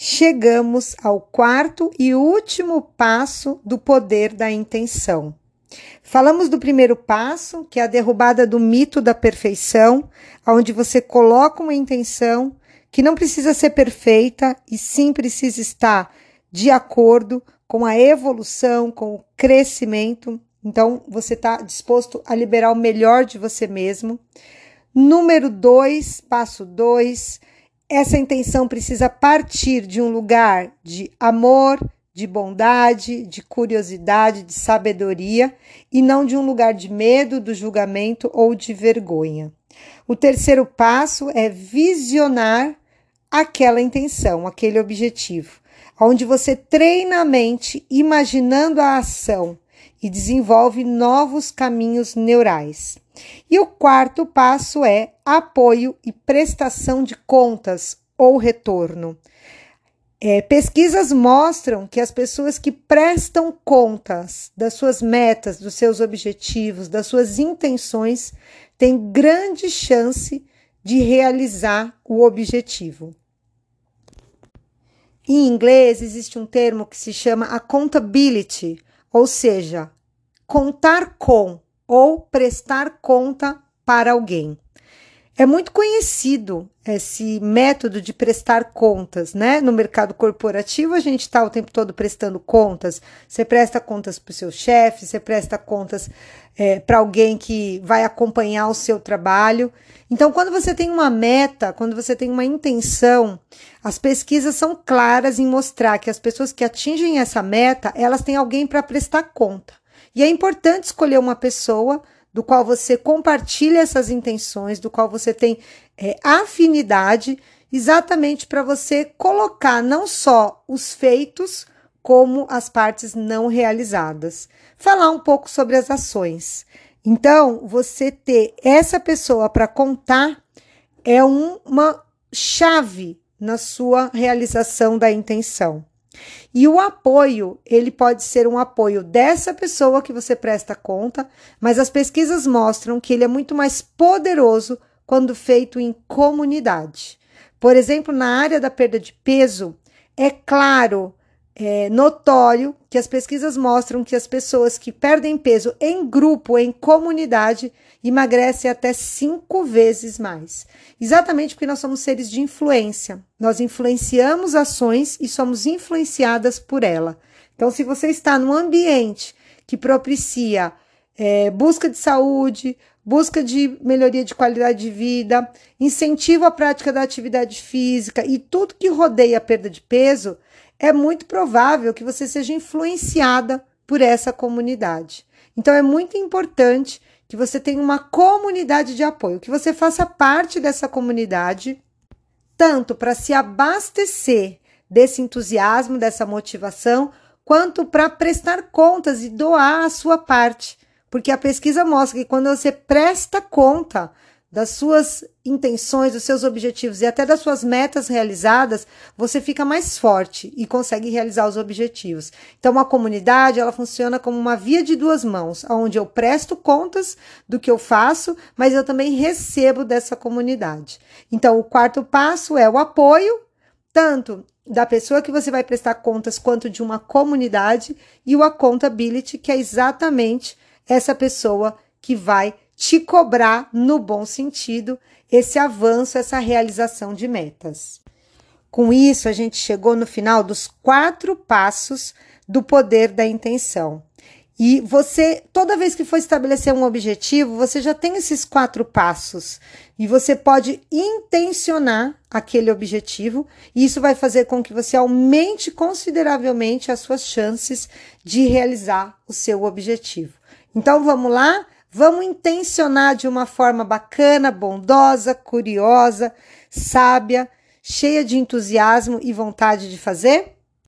chegamos ao quarto e último passo do poder da intenção. Falamos do primeiro passo, que é a derrubada do mito da perfeição, onde você coloca uma intenção que não precisa ser perfeita e sim precisa estar de acordo com a evolução, com o crescimento. Então, você está disposto a liberar o melhor de você mesmo. Número dois, passo dois, essa intenção precisa partir de um lugar de amor, de bondade, de curiosidade, de sabedoria e não de um lugar de medo, do julgamento ou de vergonha. O terceiro passo é visionar aquela intenção, aquele objetivo, onde você treina a mente imaginando a ação e desenvolve novos caminhos neurais. E o quarto passo é apoio e prestação de contas ou retorno. É, pesquisas mostram que as pessoas que prestam contas das suas metas, dos seus objetivos, das suas intenções, têm grande chance de realizar o objetivo. Em inglês, existe um termo que se chama accountability, ou seja, contar com ou prestar conta para alguém. É muito conhecido esse método de prestar contas, né? No mercado corporativo, a gente está o tempo todo prestando contas. Você presta contas para o seu chefe, você presta contas é, para alguém que vai acompanhar o seu trabalho. Então, quando você tem uma meta, quando você tem uma intenção, as pesquisas são claras em mostrar que as pessoas que atingem essa meta, elas têm alguém para prestar conta. E é importante escolher uma pessoa do qual você compartilha essas intenções, do qual você tem é, afinidade, exatamente para você colocar não só os feitos, como as partes não realizadas. Falar um pouco sobre as ações. Então, você ter essa pessoa para contar é um, uma chave na sua realização da intenção. E o apoio, ele pode ser um apoio dessa pessoa que você presta conta, mas as pesquisas mostram que ele é muito mais poderoso quando feito em comunidade. Por exemplo, na área da perda de peso, é claro é notório que as pesquisas mostram que as pessoas que perdem peso em grupo, em comunidade, emagrecem até cinco vezes mais. Exatamente porque nós somos seres de influência. Nós influenciamos ações e somos influenciadas por ela. Então, se você está num ambiente que propicia é, busca de saúde, busca de melhoria de qualidade de vida, incentivo à prática da atividade física e tudo que rodeia a perda de peso, é muito provável que você seja influenciada por essa comunidade. Então é muito importante que você tenha uma comunidade de apoio, que você faça parte dessa comunidade, tanto para se abastecer desse entusiasmo, dessa motivação, quanto para prestar contas e doar a sua parte. Porque a pesquisa mostra que quando você presta conta das suas intenções, dos seus objetivos e até das suas metas realizadas, você fica mais forte e consegue realizar os objetivos. Então, uma comunidade, ela funciona como uma via de duas mãos, onde eu presto contas do que eu faço, mas eu também recebo dessa comunidade. Então, o quarto passo é o apoio, tanto da pessoa que você vai prestar contas quanto de uma comunidade e o accountability, que é exatamente essa pessoa que vai te cobrar, no bom sentido, esse avanço, essa realização de metas. Com isso, a gente chegou no final dos quatro passos do poder da intenção. E você, toda vez que for estabelecer um objetivo, você já tem esses quatro passos e você pode intencionar aquele objetivo, e isso vai fazer com que você aumente consideravelmente as suas chances de realizar o seu objetivo. Então vamos lá? Vamos intencionar de uma forma bacana, bondosa, curiosa, sábia, cheia de entusiasmo e vontade de fazer?